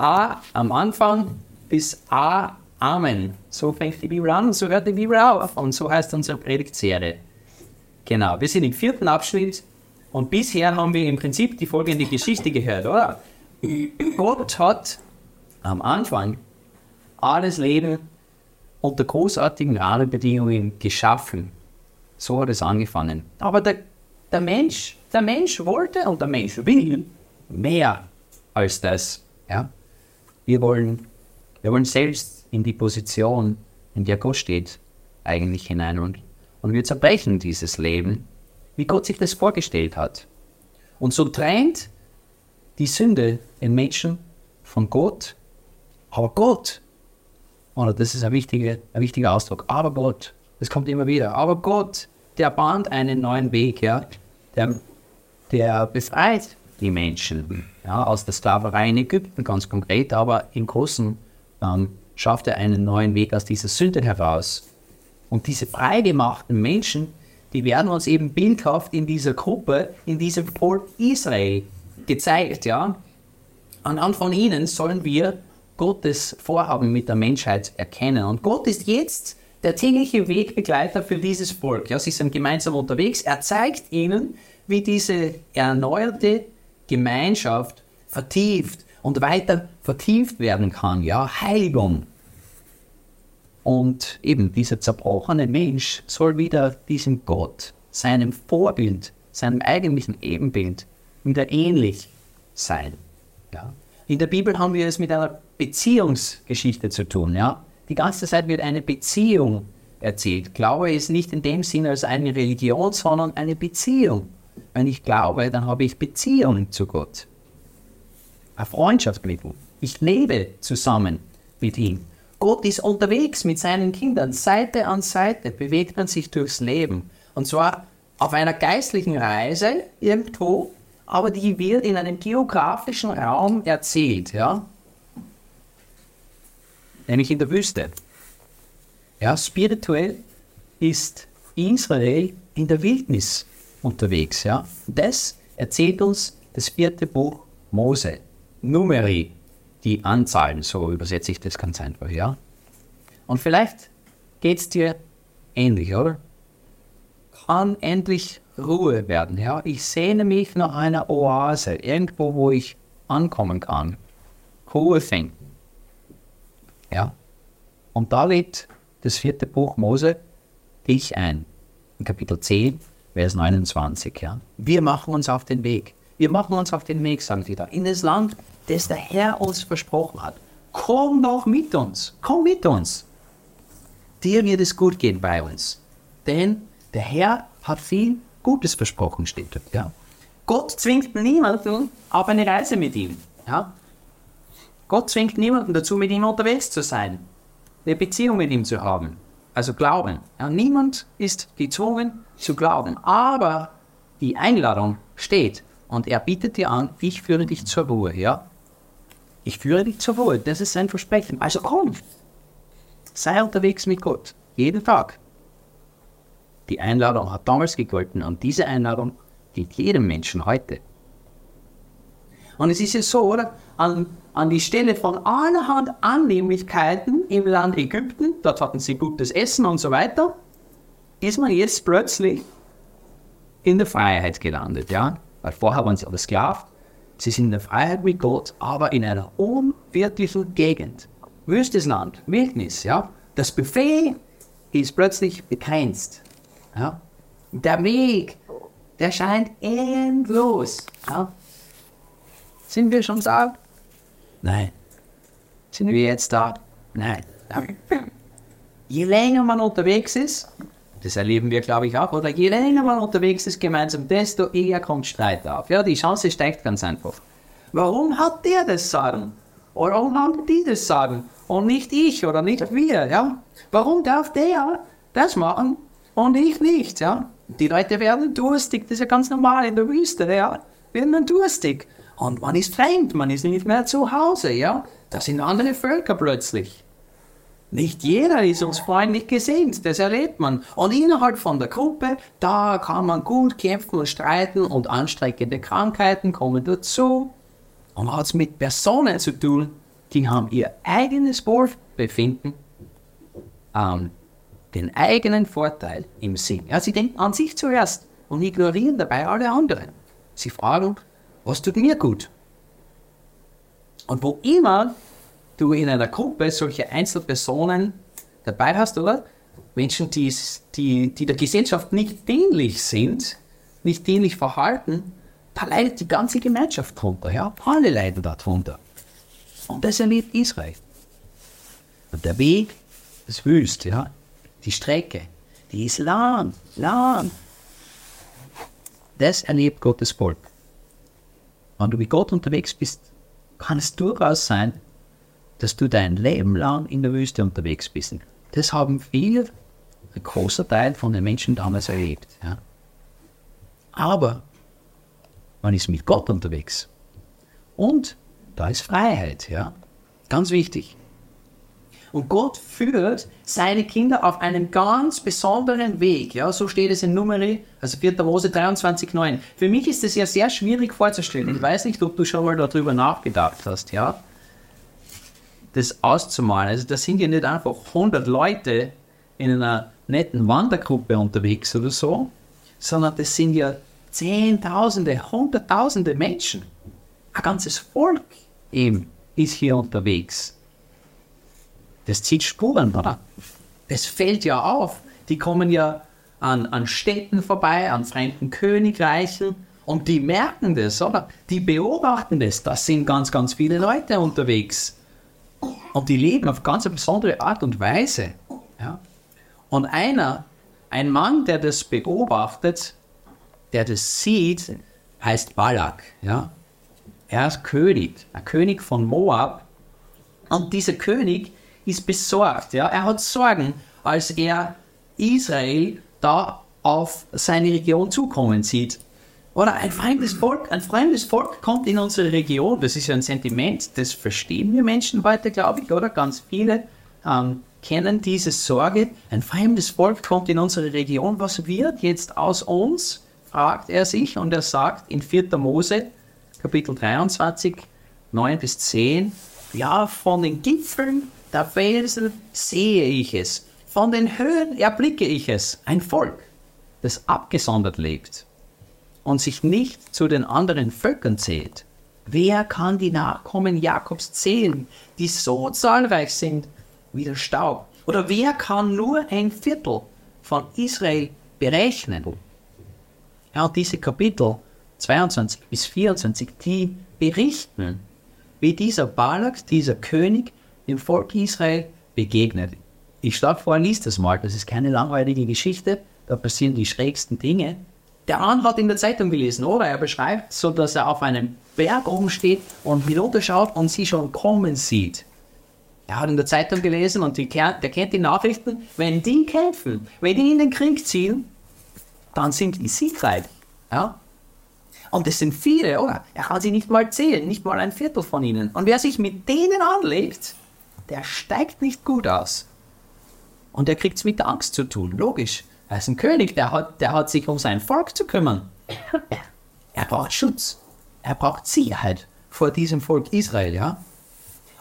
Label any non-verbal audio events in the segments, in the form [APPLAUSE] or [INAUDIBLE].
A am Anfang bis A Amen. So fängt die Bibel an und so hört die Bibel auf. Und so heißt unsere Predigtserie. Genau, wir sind im vierten Abschnitt und bisher haben wir im Prinzip die folgende Geschichte gehört, oder? Gott hat am Anfang alles Leben unter großartigen Rahmenbedingungen geschaffen. So hat es angefangen. Aber der, der Mensch, der Mensch wollte und der Mensch will mehr als das. Ja? Wir, wollen, wir wollen selbst in die Position, in der Gott steht, eigentlich hinein. Und, und wir zerbrechen dieses Leben, wie Gott sich das vorgestellt hat. Und so trennt die Sünde den Menschen von Gott. Aber Gott, oder das ist ein wichtiger, ein wichtiger Ausdruck, aber Gott, das kommt immer wieder, aber Gott, der bahnt einen neuen Weg, ja, der, der befreit die Menschen ja, aus der Sklaverei in Ägypten ganz konkret, aber im Großen ähm, schafft er einen neuen Weg aus dieser Sünde heraus. Und diese freigemachten Menschen, die werden uns eben bildhaft in dieser Gruppe, in diesem Volk Israel gezeigt. Ja? Anhand von ihnen sollen wir Gottes Vorhaben mit der Menschheit erkennen. Und Gott ist jetzt der tägliche Wegbegleiter für dieses Volk. Ja, sie sind gemeinsam unterwegs. Er zeigt ihnen, wie diese erneuerte Gemeinschaft vertieft und weiter vertieft werden kann. Ja, Heiligung. Und eben dieser zerbrochene Mensch soll wieder diesem Gott, seinem Vorbild, seinem eigentlichen Ebenbild wieder ähnlich sein. Ja. In der Bibel haben wir es mit einer Beziehungsgeschichte zu tun. Ja. Die ganze Zeit wird eine Beziehung erzählt. Glaube ist nicht in dem Sinne als eine Religion, sondern eine Beziehung. Wenn ich glaube, dann habe ich Beziehung zu Gott. Eine Freundschaft mit ihm. Ich lebe zusammen mit ihm. Gott ist unterwegs mit seinen Kindern. Seite an Seite bewegt man sich durchs Leben. Und zwar auf einer geistlichen Reise irgendwo, aber die wird in einem geografischen Raum erzählt, ja. Nämlich in der Wüste. Ja, spirituell ist Israel in der Wildnis unterwegs. Ja? Das erzählt uns das vierte Buch Mose. Numeri, die Anzahlen, so übersetze ich das ganz einfach. Ja? Und vielleicht geht es dir ähnlich, oder? Kann endlich Ruhe werden. Ja? Ich sehne mich nach einer Oase, irgendwo, wo ich ankommen kann. Ruhe finden. Ja? Und da lädt das vierte Buch Mose dich ein. In Kapitel 10, Vers 29. Ja. Wir machen uns auf den Weg. Wir machen uns auf den Weg, sagen sie da, in das Land, das der Herr uns versprochen hat. Komm doch mit uns. Komm mit uns. Dir wird es gut gehen bei uns. Denn der Herr hat viel Gutes versprochen, steht dort. Ja. Gott zwingt niemanden auf eine Reise mit ihm. Ja. Gott zwingt niemanden dazu, mit ihm unterwegs zu sein, eine Beziehung mit ihm zu haben. Also Glauben. Ja, niemand ist gezwungen zu glauben. Aber die Einladung steht und er bietet dir an, ich führe dich zur Ruhe. Ja? Ich führe dich zur Ruhe. Das ist sein Versprechen. Also komm, sei unterwegs mit Gott. Jeden Tag. Die Einladung hat damals gegolten und diese Einladung gilt jedem Menschen heute. Und es ist ja so, oder? An an die Stelle von allerhand Annehmlichkeiten im Land Ägypten, dort hatten sie gutes Essen und so weiter, ist man jetzt plötzlich in der Freiheit gelandet, ja? Weil vorher waren sie alle Sklaven. Sie sind in der Freiheit mit Gott, aber in einer unwirtlichen Gegend. Wüstes Land, Wildnis, ja? Das Buffet ist plötzlich begrenzt, ja? Der Weg, der scheint endlos, ja? Sind wir schon da? Nein. Sind wir jetzt da? Nein. Je länger man unterwegs ist, das erleben wir, glaube ich, auch, oder je länger man unterwegs ist gemeinsam, desto eher kommt Streit auf. Ja, die Chance steigt ganz einfach. Warum hat der das Sagen? Oder warum haben die das Sagen? Und nicht ich oder nicht wir, ja? Warum darf der das machen und ich nicht, ja? Die Leute werden durstig, das ist ja ganz normal in der Wüste, ja? Werden dann durstig. Und man ist fremd, man ist nicht mehr zu Hause, ja? Das sind andere Völker plötzlich. Nicht jeder ist uns freundlich gesinnt, das erlebt man. Und innerhalb von der Gruppe, da kann man gut kämpfen und streiten und anstreckende Krankheiten kommen dazu. Und hat es mit Personen zu tun, die haben ihr eigenes Wohlbefinden, ähm, den eigenen Vorteil im Sinn. Ja, sie denken an sich zuerst und ignorieren dabei alle anderen. Sie fragen, was tut mir gut? Und wo immer du in einer Gruppe solche Einzelpersonen dabei hast, oder? Menschen, die, die, die der Gesellschaft nicht dienlich sind, nicht dienlich verhalten, da leidet die ganze Gemeinschaft drunter. Ja? Alle leiden darunter. Und das erlebt Israel. Und der Weg ist wüst, ja. Die Strecke, die ist lang, lang. Das erlebt Gottes Volk. Wenn du mit Gott unterwegs bist, kann es durchaus sein, dass du dein Leben lang in der Wüste unterwegs bist. Das haben viele, ein großer Teil von den Menschen damals erlebt. Ja. Aber man ist mit Gott unterwegs. Und da ist Freiheit, ja. Ganz wichtig. Und Gott führt seine Kinder auf einem ganz besonderen Weg. Ja, so steht es in Numeri, also 4. Mose 23,9. Für mich ist es ja sehr schwierig vorzustellen. Ich weiß nicht, ob du schon mal darüber nachgedacht hast, ja. Das auszumalen. Also, das sind ja nicht einfach 100 Leute in einer netten Wandergruppe unterwegs oder so, sondern das sind ja Zehntausende, Hunderttausende Menschen. Ein ganzes Volk eben ist hier unterwegs. Das zieht Spuren, oder? Das fällt ja auf. Die kommen ja an, an Städten vorbei, an fremden Königreichen und die merken das, oder? Die beobachten das. Da sind ganz, ganz viele Leute unterwegs. Und die leben auf ganz besondere Art und Weise. Ja? Und einer, ein Mann, der das beobachtet, der das sieht, heißt Balak. Ja? Er ist König, ein König von Moab. Und dieser König ist besorgt. Ja? Er hat Sorgen, als er Israel da auf seine Region zukommen sieht. Oder ein fremdes Volk, ein fremdes Volk kommt in unsere Region. Das ist ja ein Sentiment, das verstehen wir Menschen heute, glaube ich, oder? Ganz viele ähm, kennen diese Sorge. Ein fremdes Volk kommt in unsere Region. Was wird jetzt aus uns? fragt er sich und er sagt in 4. Mose, Kapitel 23, 9 bis 10, ja, von den Gipfeln der Felsen sehe ich es, von den Höhen erblicke ich es, ein Volk, das abgesondert lebt und sich nicht zu den anderen Völkern zählt. Wer kann die Nachkommen Jakobs zählen, die so zahlreich sind wie der Staub? Oder wer kann nur ein Viertel von Israel berechnen? Ja, diese Kapitel 22 bis 24, die berichten, wie dieser Balak, dieser König, dem Volk Israel begegnet. Ich schlage vor, liest das mal, das ist keine langweilige Geschichte, da passieren die schrägsten Dinge. Der Mann hat in der Zeitung gelesen, oder? Er beschreibt so, dass er auf einem Berg oben steht und hinunterschaut und sie schon kommen sieht. Er hat in der Zeitung gelesen und die, der kennt die Nachrichten, wenn die kämpfen, wenn die in den Krieg ziehen, dann sind die siegreich. Ja? Und es sind viele, oder? Er kann sie nicht mal zählen, nicht mal ein Viertel von ihnen. Und wer sich mit denen anlegt, der steigt nicht gut aus. Und er kriegt es mit Angst zu tun, logisch. Er ist ein König, der hat, der hat sich um sein Volk zu kümmern. Er braucht Schutz. Er braucht Sicherheit vor diesem Volk Israel, ja?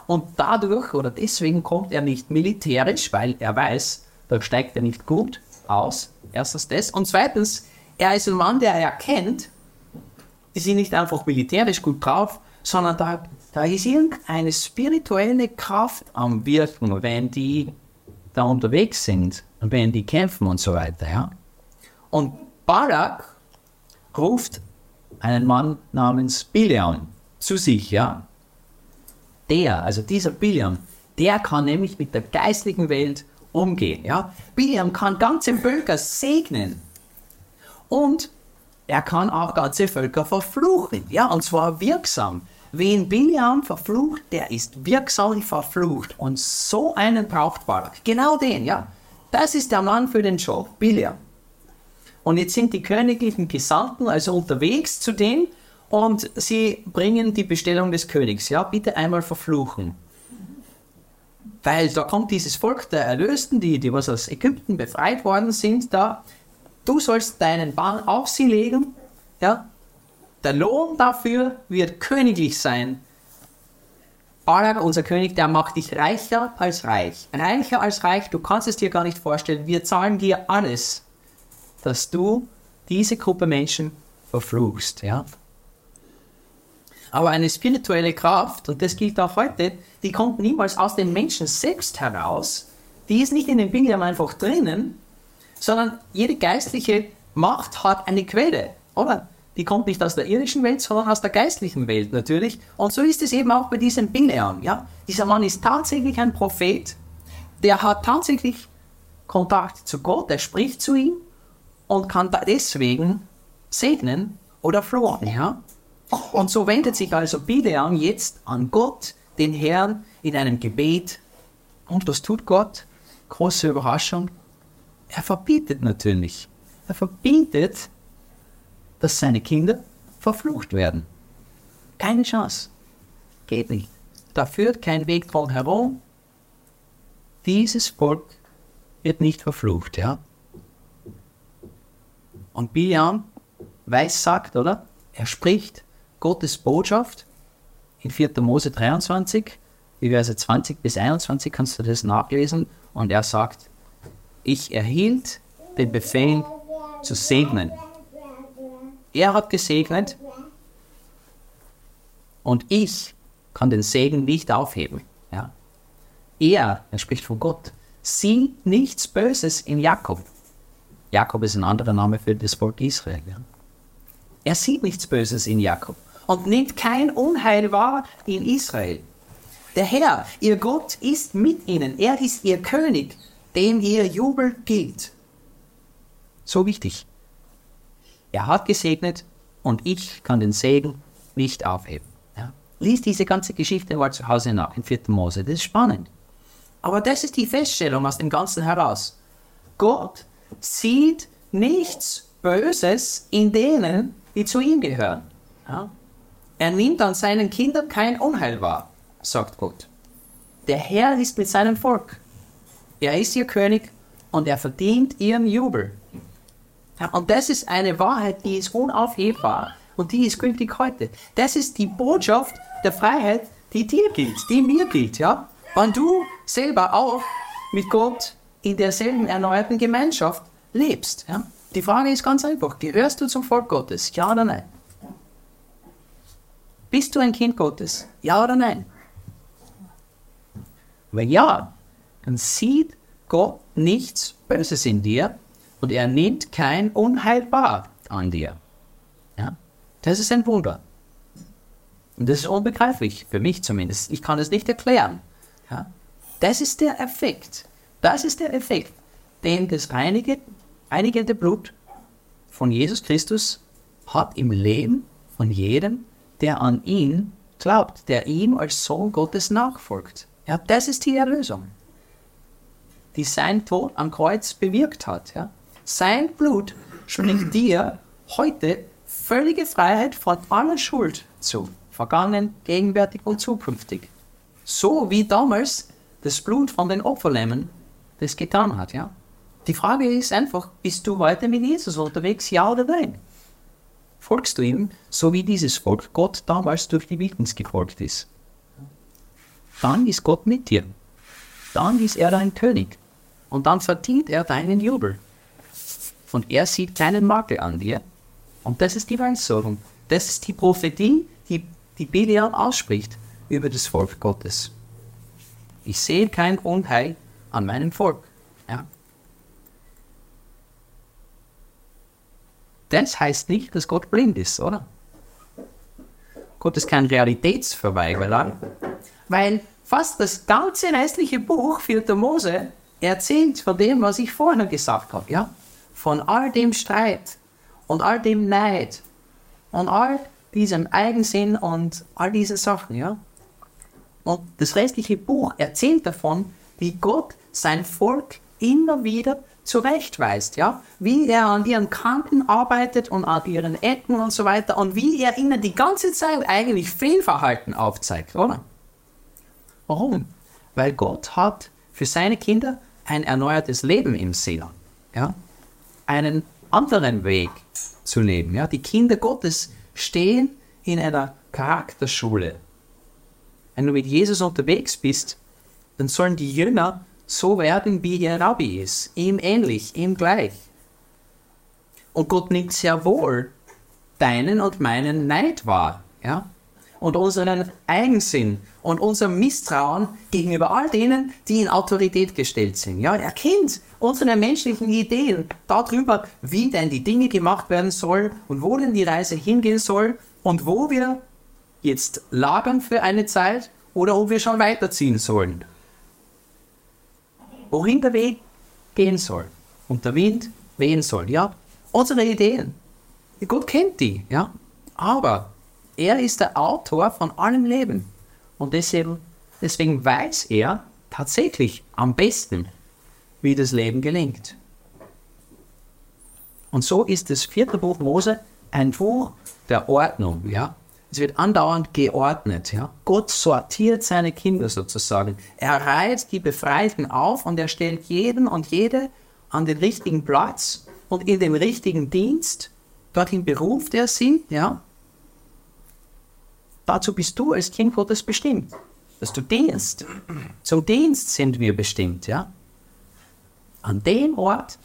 Und dadurch oder deswegen kommt er nicht militärisch, weil er weiß, da steigt er nicht gut aus. Erstens das. Und zweitens, er ist ein Mann, der erkennt, die sind nicht einfach militärisch gut drauf, sondern da, da ist irgendeine spirituelle Kraft am Wirken, wenn die da unterwegs sind und wenn die kämpfen und so weiter. Ja? Und Barak ruft einen Mann namens Biliam zu sich, ja. Der, also dieser Biliam, der kann nämlich mit der geistlichen Welt umgehen. Ja? Biliam kann ganze Völker segnen. Und er kann auch ganze Völker verfluchen. Ja, und zwar wirksam. Wen Biliam verflucht, der ist wirksam verflucht. Und so einen braucht Balak. Genau den, ja. Das ist der Mann für den Job, Biliam. Und jetzt sind die königlichen Gesandten also unterwegs zu denen und sie bringen die Bestellung des Königs. Ja, bitte einmal verfluchen. Weil da kommt dieses Volk der Erlösten, die, die was aus Ägypten befreit worden sind, da. Du sollst deinen Bann auf sie legen, ja. Der Lohn dafür wird königlich sein. Balak, unser König, der macht dich reicher als reich. Reicher als reich, du kannst es dir gar nicht vorstellen. Wir zahlen dir alles, dass du diese Gruppe Menschen verfluchst. Ja? Aber eine spirituelle Kraft, und das gilt auch heute, die kommt niemals aus den Menschen selbst heraus. Die ist nicht in den Bildern einfach drinnen, sondern jede geistliche Macht hat eine Quelle, oder? Die kommt nicht aus der irdischen Welt, sondern aus der geistlichen Welt natürlich. Und so ist es eben auch bei diesem Bileam. Ja? Dieser Mann ist tatsächlich ein Prophet, der hat tatsächlich Kontakt zu Gott, der spricht zu ihm und kann deswegen segnen oder flohen. Ja? Und so wendet sich also Bileam jetzt an Gott, den Herrn, in einem Gebet. Und was tut Gott? Große Überraschung. Er verbietet natürlich. Er verbietet, dass seine Kinder verflucht werden. Keine Chance. Geht nicht. Da führt kein Weg drum herum. Dieses Volk wird nicht verflucht, ja. Und Bileam weiß sagt, oder? Er spricht Gottes Botschaft in 4. Mose 23, die Verse 20 bis 21 kannst du das nachlesen. Und er sagt, ich erhielt den Befehl zu segnen. Er hat gesegnet und ich kann den Segen nicht aufheben. Ja. Er, er spricht von Gott, sieht nichts Böses in Jakob. Jakob ist ein anderer Name für das Volk Israel. Ja. Er sieht nichts Böses in Jakob und nimmt kein Unheil wahr in Israel. Der Herr, ihr Gott, ist mit ihnen. Er ist ihr König, dem ihr Jubel gilt. So wichtig. Er hat gesegnet und ich kann den Segen nicht aufheben. Ja. Lies diese ganze Geschichte mal zu Hause nach in 4. Mose. Das ist spannend. Aber das ist die Feststellung aus dem Ganzen heraus. Gott sieht nichts Böses in denen, die zu ihm gehören. Ja. Er nimmt an seinen Kindern kein Unheil wahr, sagt Gott. Der Herr ist mit seinem Volk. Er ist ihr König und er verdient ihren Jubel. Und das ist eine Wahrheit, die ist unaufhebbar und die ist gültig heute. Das ist die Botschaft der Freiheit, die dir gilt, die mir gilt. Ja? Wenn du selber auch mit Gott in derselben erneuerten Gemeinschaft lebst. Ja? Die Frage ist ganz einfach, gehörst du zum Volk Gottes? Ja oder nein? Bist du ein Kind Gottes? Ja oder nein? Wenn ja, dann sieht Gott nichts Böses in dir und er nimmt kein Unheil wahr an dir. Ja? Das ist ein Wunder. Und das ist unbegreiflich, für mich zumindest. Ich kann es nicht erklären. Ja? Das ist der Effekt. Das ist der Effekt, den das reinigende, reinigende Blut von Jesus Christus hat im Leben von jedem, der an ihn glaubt, der ihm als Sohn Gottes nachfolgt. Ja, das ist die Erlösung, die sein Tod am Kreuz bewirkt hat. Ja. Sein Blut schenkt [CLEARS THROAT] dir heute völlige Freiheit von aller Schuld zu, vergangen, gegenwärtig und zukünftig. So wie damals das Blut von den Opferlämmen das getan hat. Ja. Die Frage ist einfach, bist du weiter mit Jesus unterwegs, ja oder nein? folgst du ihm, so wie dieses Volk Gott damals durch die Wildnis gefolgt ist. Dann ist Gott mit dir. Dann ist er dein König. Und dann verdient er deinen Jubel. Und er sieht keinen Makel an dir. Und das ist die Weissagung. Das ist die Prophetie, die, die Biliam ausspricht über das Volk Gottes. Ich sehe kein Unheil an meinem Volk. Ja. das heißt nicht, dass Gott blind ist, oder? Gott ist kein Realitätsverweigerer, weil fast das ganze restliche Buch 4. Mose erzählt von dem, was ich vorher gesagt habe, ja? Von all dem Streit und all dem Neid und all diesem Eigensinn und all diese Sachen, ja? Und das restliche Buch erzählt davon, wie Gott sein Volk immer wieder zurechtweist, ja, wie er an ihren Kanten arbeitet und an ihren Ecken und so weiter und wie er ihnen die ganze Zeit eigentlich Fehlverhalten aufzeigt, oder? Warum? Weil Gott hat für seine Kinder ein erneuertes Leben im Sinn, ja, einen anderen Weg zu leben, ja. Die Kinder Gottes stehen in einer Charakterschule, wenn du mit Jesus unterwegs bist, dann sollen die Jünger so werden, wie ihr Rabbi ist. Ihm ähnlich, ihm gleich. Und Gott nimmt sehr wohl deinen und meinen Neid wahr. Ja? Und unseren Eigensinn und unser Misstrauen gegenüber all denen, die in Autorität gestellt sind. Ja, er kennt unsere menschlichen Ideen darüber, wie denn die Dinge gemacht werden sollen und wo denn die Reise hingehen soll und wo wir jetzt lagern für eine Zeit oder ob wir schon weiterziehen sollen. Wohin der Weg gehen soll und der Wind wehen soll. Ja, unsere Ideen. Gott kennt die, ja. Aber er ist der Autor von allem Leben. Und deswegen, deswegen weiß er tatsächlich am besten, wie das Leben gelingt. Und so ist das vierte Buch Mose ein Buch der Ordnung, ja. Es wird andauernd geordnet, ja. Gott sortiert seine Kinder sozusagen. Er reiht die Befreiten auf und er stellt jeden und jede an den richtigen Platz und in den richtigen Dienst. Dorthin beruft er sie, ja. Dazu bist du als Kind Gottes bestimmt, dass du dienst. Zum Dienst sind wir bestimmt, ja. An dem Ort,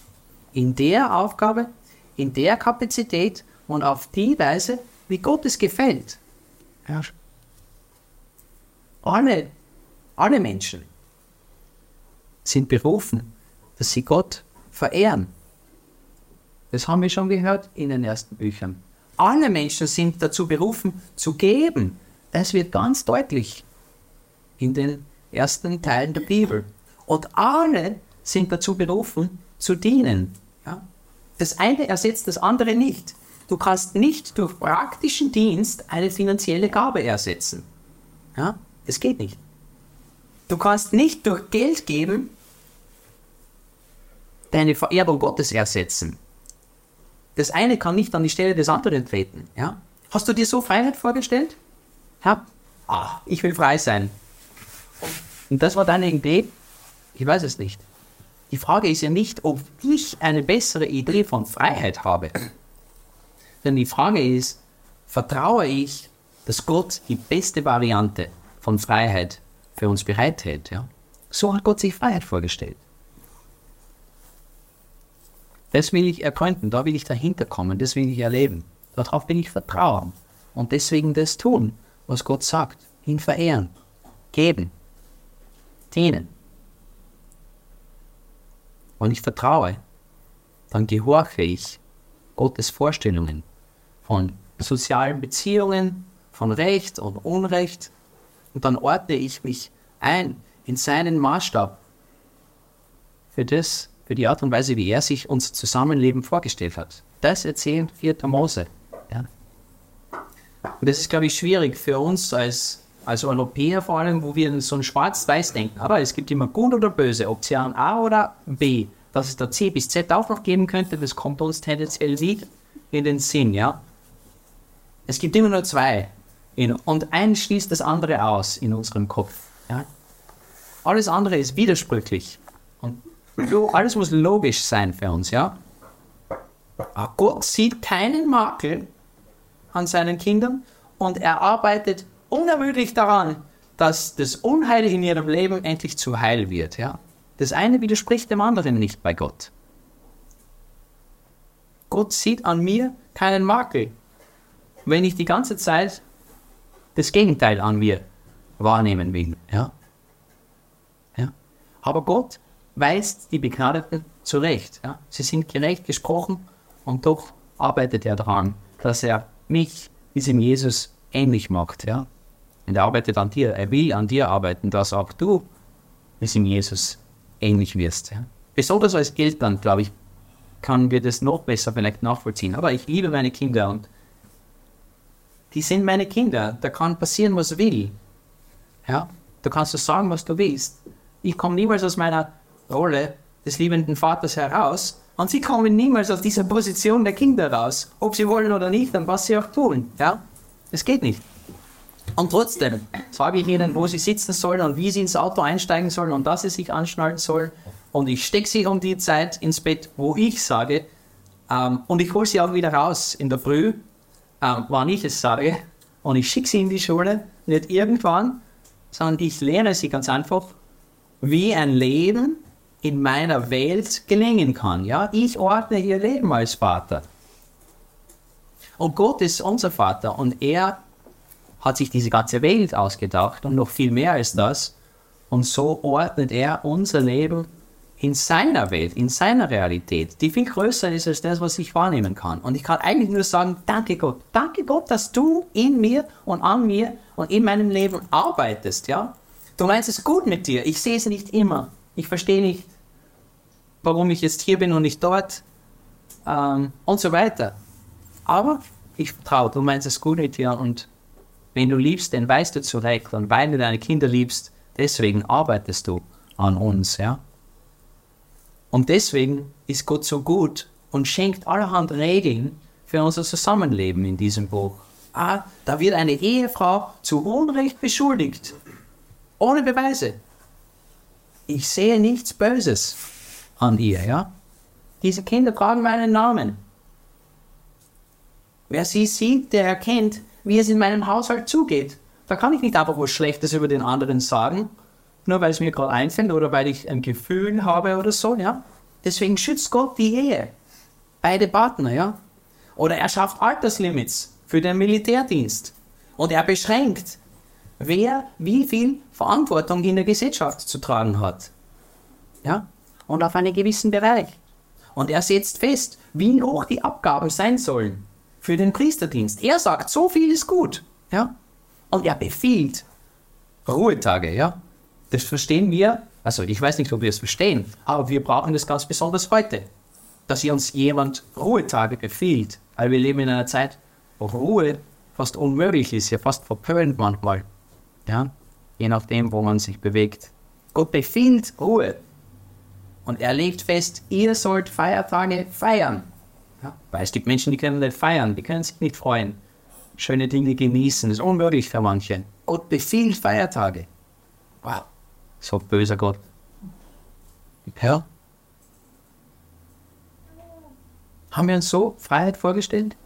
in der Aufgabe, in der Kapazität und auf die Weise, wie Gott es gefällt. Ja. Alle, alle Menschen sind berufen, dass sie Gott verehren. Das haben wir schon gehört in den ersten Büchern. Alle Menschen sind dazu berufen, zu geben. Das wird ganz deutlich in den ersten Teilen der Bibel. Und alle sind dazu berufen, zu dienen. Ja? Das eine ersetzt das andere nicht. Du kannst nicht durch praktischen Dienst eine finanzielle Gabe ersetzen. Ja? Das geht nicht. Du kannst nicht durch Geld geben deine Verehrung Gottes ersetzen. Das eine kann nicht an die Stelle des anderen treten. Ja? Hast du dir so Freiheit vorgestellt? Ja? Ah, ich will frei sein. Und das war deine Idee? Ich weiß es nicht. Die Frage ist ja nicht, ob ich eine bessere Idee von Freiheit habe. Denn die Frage ist, vertraue ich, dass Gott die beste Variante von Freiheit für uns bereithält? Ja? So hat Gott sich Freiheit vorgestellt. Das will ich ergründen, da will ich dahinter kommen, das will ich erleben. Darauf will ich vertrauen und deswegen das tun, was Gott sagt. Ihn verehren, geben, dienen. Und ich vertraue, dann gehorche ich Gottes Vorstellungen von sozialen Beziehungen, von Recht und Unrecht. Und dann ordne ich mich ein in seinen Maßstab für das, für die Art und Weise, wie er sich unser Zusammenleben vorgestellt hat. Das erzählt 4. Mose. Ja. Und das ist, glaube ich, schwierig für uns als, als Europäer vor allem, wo wir so ein Schwarz-Weiß denken. Aber es gibt immer gut oder böse, Option A oder B. Dass es da C bis Z auch noch geben könnte, das kommt uns tendenziell nicht in den Sinn, ja. Es gibt immer nur zwei. Und eins schließt das andere aus in unserem Kopf. Ja? Alles andere ist widersprüchlich. Und alles muss logisch sein für uns, ja. Aber Gott sieht keinen Makel an seinen Kindern und er arbeitet unermüdlich daran, dass das Unheil in ihrem Leben endlich zu Heil wird, ja. Das eine widerspricht dem anderen nicht bei Gott. Gott sieht an mir keinen Makel wenn ich die ganze Zeit das Gegenteil an mir wahrnehmen will. Ja? Ja? Aber Gott weist die Begnadeten zurecht. Ja? Sie sind gerecht gesprochen und doch arbeitet er daran, dass er mich diesem Jesus ähnlich macht. Ja? Und er arbeitet an dir, er will an dir arbeiten, dass auch du diesem Jesus ähnlich wirst. Ja? Besonders als Eltern, glaube ich, kann wir das noch besser vielleicht nachvollziehen. Aber ich liebe meine Kinder und die sind meine Kinder. Da kann passieren, was will. Ja? Du kannst du sagen, was du willst. Ich komme niemals aus meiner Rolle des liebenden Vaters heraus und sie kommen niemals aus dieser Position der Kinder raus. Ob sie wollen oder nicht, dann was sie auch tun. Ja? Es geht nicht. Und trotzdem sage ich ihnen, wo sie sitzen sollen und wie sie ins Auto einsteigen sollen und dass sie sich anschnallen sollen. Und ich stecke sie um die Zeit ins Bett, wo ich sage. Ähm, und ich hole sie auch wieder raus in der Früh ähm, wann ich es sage, und ich schicke sie in die Schule, nicht irgendwann, sondern ich lehre sie ganz einfach, wie ein Leben in meiner Welt gelingen kann. Ja, ich ordne ihr Leben als Vater. Und Gott ist unser Vater und er hat sich diese ganze Welt ausgedacht und noch viel mehr als das. Und so ordnet er unser Leben in seiner Welt, in seiner Realität, die viel größer ist als das, was ich wahrnehmen kann. Und ich kann eigentlich nur sagen, danke Gott, danke Gott, dass du in mir und an mir und in meinem Leben arbeitest, ja. Du meinst es gut mit dir. Ich sehe es nicht immer. Ich verstehe nicht, warum ich jetzt hier bin und nicht dort ähm, und so weiter. Aber ich vertraue, du meinst es gut mit dir und wenn du liebst, dann weißt du zurecht und weil du deine Kinder liebst, deswegen arbeitest du an uns, ja. Und deswegen ist Gott so gut und schenkt allerhand Regeln für unser Zusammenleben in diesem Buch. Ah, da wird eine Ehefrau zu Unrecht beschuldigt. Ohne Beweise. Ich sehe nichts Böses an ihr, ja? Diese Kinder tragen meinen Namen. Wer sie sieht, der erkennt, wie es in meinem Haushalt zugeht. Da kann ich nicht einfach was Schlechtes über den anderen sagen, nur weil es mir gerade einfällt oder weil ich ein Gefühl habe oder so, ja. Deswegen schützt Gott die Ehe. Beide Partner, ja. Oder er schafft Alterslimits für den Militärdienst. Und er beschränkt, wer wie viel Verantwortung in der Gesellschaft zu tragen hat. Ja. Und auf einen gewissen Bereich. Und er setzt fest, wie hoch die Abgaben sein sollen für den Priesterdienst. Er sagt, so viel ist gut. Ja. Und er befiehlt Ruhetage, ja. Das verstehen wir, also ich weiß nicht, ob wir es verstehen, aber wir brauchen das ganz besonders heute, dass hier uns jemand Ruhetage befiehlt, weil wir leben in einer Zeit, wo Ruhe fast unmöglich ist, ja fast verpönt manchmal, ja, je nachdem, wo man sich bewegt. Gott befiehlt Ruhe und er legt fest, ihr sollt Feiertage feiern. Ja, weil es gibt Menschen, die können nicht feiern, die können sich nicht freuen, schöne Dinge genießen, das ist unmöglich für manche. Gott befiehlt Feiertage. Wow so böser Gott. Ja. Haben wir uns so Freiheit vorgestellt?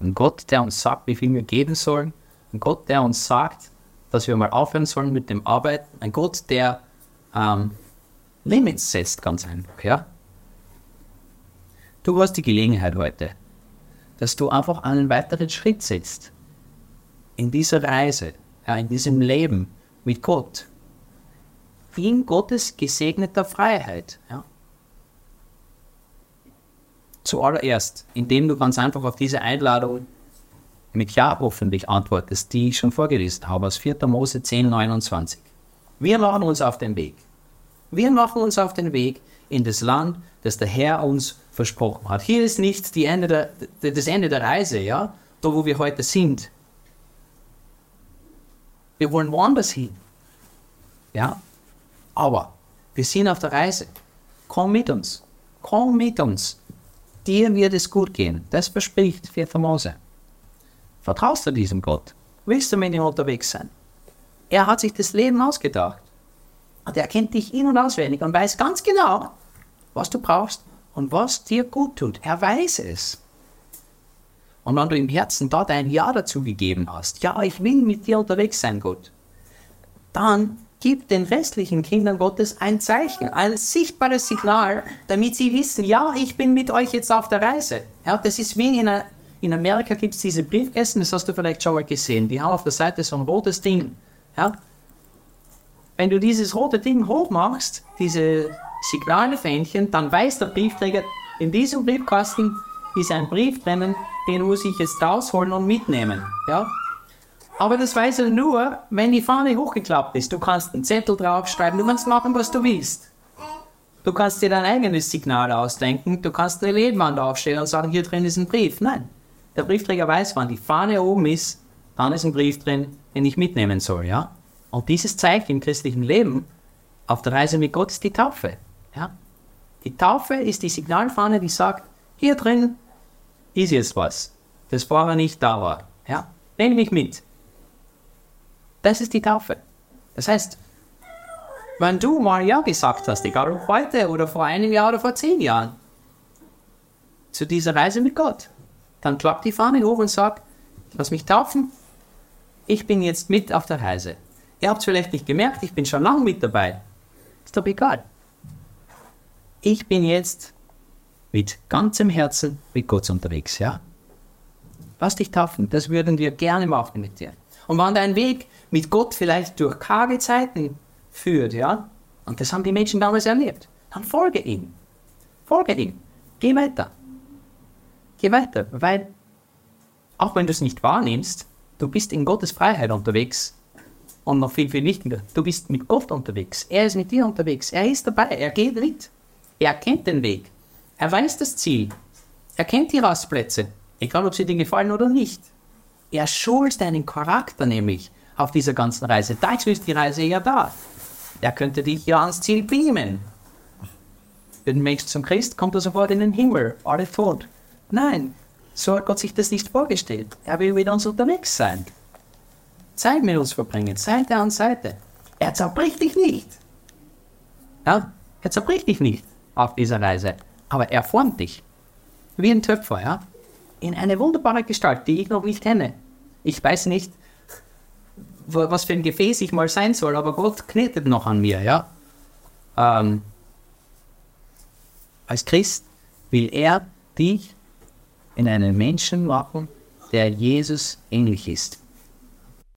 Ein Gott, der uns sagt, wie viel wir geben sollen. Ein Gott, der uns sagt, dass wir mal aufhören sollen mit dem Arbeiten. Ein Gott, der ähm, Limits setzt, ganz einfach. Ja? Du hast die Gelegenheit heute, dass du einfach einen weiteren Schritt setzt in dieser Reise, ja, in diesem Leben, mit Gott. In Gottes gesegneter Freiheit. Ja. Zuallererst, indem du ganz einfach auf diese Einladung mit Ja hoffentlich antwortest, die ich schon vorgelesen habe, aus 4. Mose 10, 29. Wir machen uns auf den Weg. Wir machen uns auf den Weg in das Land, das der Herr uns versprochen hat. Hier ist nicht Ende der, das Ende der Reise, ja, da wo wir heute sind. Wir wollen woanders hin. Ja? Aber wir sind auf der Reise. Komm mit uns. Komm mit uns. Dir wird es gut gehen. Das verspricht 4. Mose. Vertraust du diesem Gott? Willst du mit ihm unterwegs sein? Er hat sich das Leben ausgedacht. Und er kennt dich in- und auswendig und weiß ganz genau, was du brauchst und was dir gut tut. Er weiß es. Und wenn du im Herzen da dein Ja dazu gegeben hast, ja, ich will mit dir unterwegs sein, Gott, dann gib den restlichen Kindern Gottes ein Zeichen, ein sichtbares Signal, damit sie wissen, ja, ich bin mit euch jetzt auf der Reise. Ja, das ist wie in, einer, in Amerika gibt es diese Briefkästen, das hast du vielleicht schon mal gesehen. Die haben auf der Seite so ein rotes Ding. Ja? Wenn du dieses rote Ding hochmachst, diese Signalfähnchen, dann weiß der Briefträger, in diesem Briefkasten ist ein Brief drinnen, den muss ich jetzt rausholen und mitnehmen. Ja? Aber das weiß er nur, wenn die Fahne hochgeklappt ist. Du kannst einen Zettel draufschreiben, du kannst machen, was du willst. Du kannst dir dein eigenes Signal ausdenken, du kannst eine Lehmwand aufstellen und sagen, hier drin ist ein Brief. Nein, der Briefträger weiß, wann die Fahne oben ist, dann ist ein Brief drin, den ich mitnehmen soll, ja? Und dieses Zeichen im christlichen Leben auf der Reise mit Gott ist die Taufe, ja? Die Taufe ist die Signalfahne, die sagt, hier drin ist jetzt was, das vorher nicht da war, ja? Nimm mich mit. Das ist die Taufe. Das heißt, wenn du mal Ja gesagt hast, egal ob heute oder vor einem Jahr oder vor zehn Jahren, zu dieser Reise mit Gott, dann klappt die Fahne hoch und sagt, lass mich taufen. ich bin jetzt mit auf der Reise. Ihr habt es vielleicht nicht gemerkt, ich bin schon lange mit dabei. Ist doch egal. Ich bin jetzt mit ganzem Herzen mit Gott unterwegs, ja? Lass dich taufen, das würden wir gerne machen mit dir. Und wenn dein Weg mit Gott vielleicht durch karge Zeiten führt, ja, und das haben die Menschen damals erlebt, dann folge ihm. Folge ihm. Geh weiter. Geh weiter, weil auch wenn du es nicht wahrnimmst, du bist in Gottes Freiheit unterwegs und noch viel, viel wichtiger, du bist mit Gott unterwegs. Er ist mit dir unterwegs. Er ist dabei. Er geht mit. Er kennt den Weg. Er weiß das Ziel. Er kennt die Rastplätze. Egal, ob sie dir gefallen oder nicht. Er schult deinen Charakter nämlich auf dieser ganzen Reise. Dazu ist die Reise ja da. Er könnte dich ja ans Ziel beamen. Wenn du Mensch zum Christ, kommt er sofort in den Himmel, alle tot. Nein, so hat Gott sich das nicht vorgestellt. Er will mit uns unterwegs sein. Zeit mit uns verbringen, Seite an Seite. Er zerbricht dich nicht. Ja, er zerbricht dich nicht auf dieser Reise, aber er formt dich. Wie ein Töpfer, ja? In eine wunderbare Gestalt, die ich noch nicht kenne. Ich weiß nicht, was für ein Gefäß ich mal sein soll, aber Gott knetet noch an mir, ja? Ähm, als Christ will er dich in einen Menschen machen, der Jesus ähnlich ist.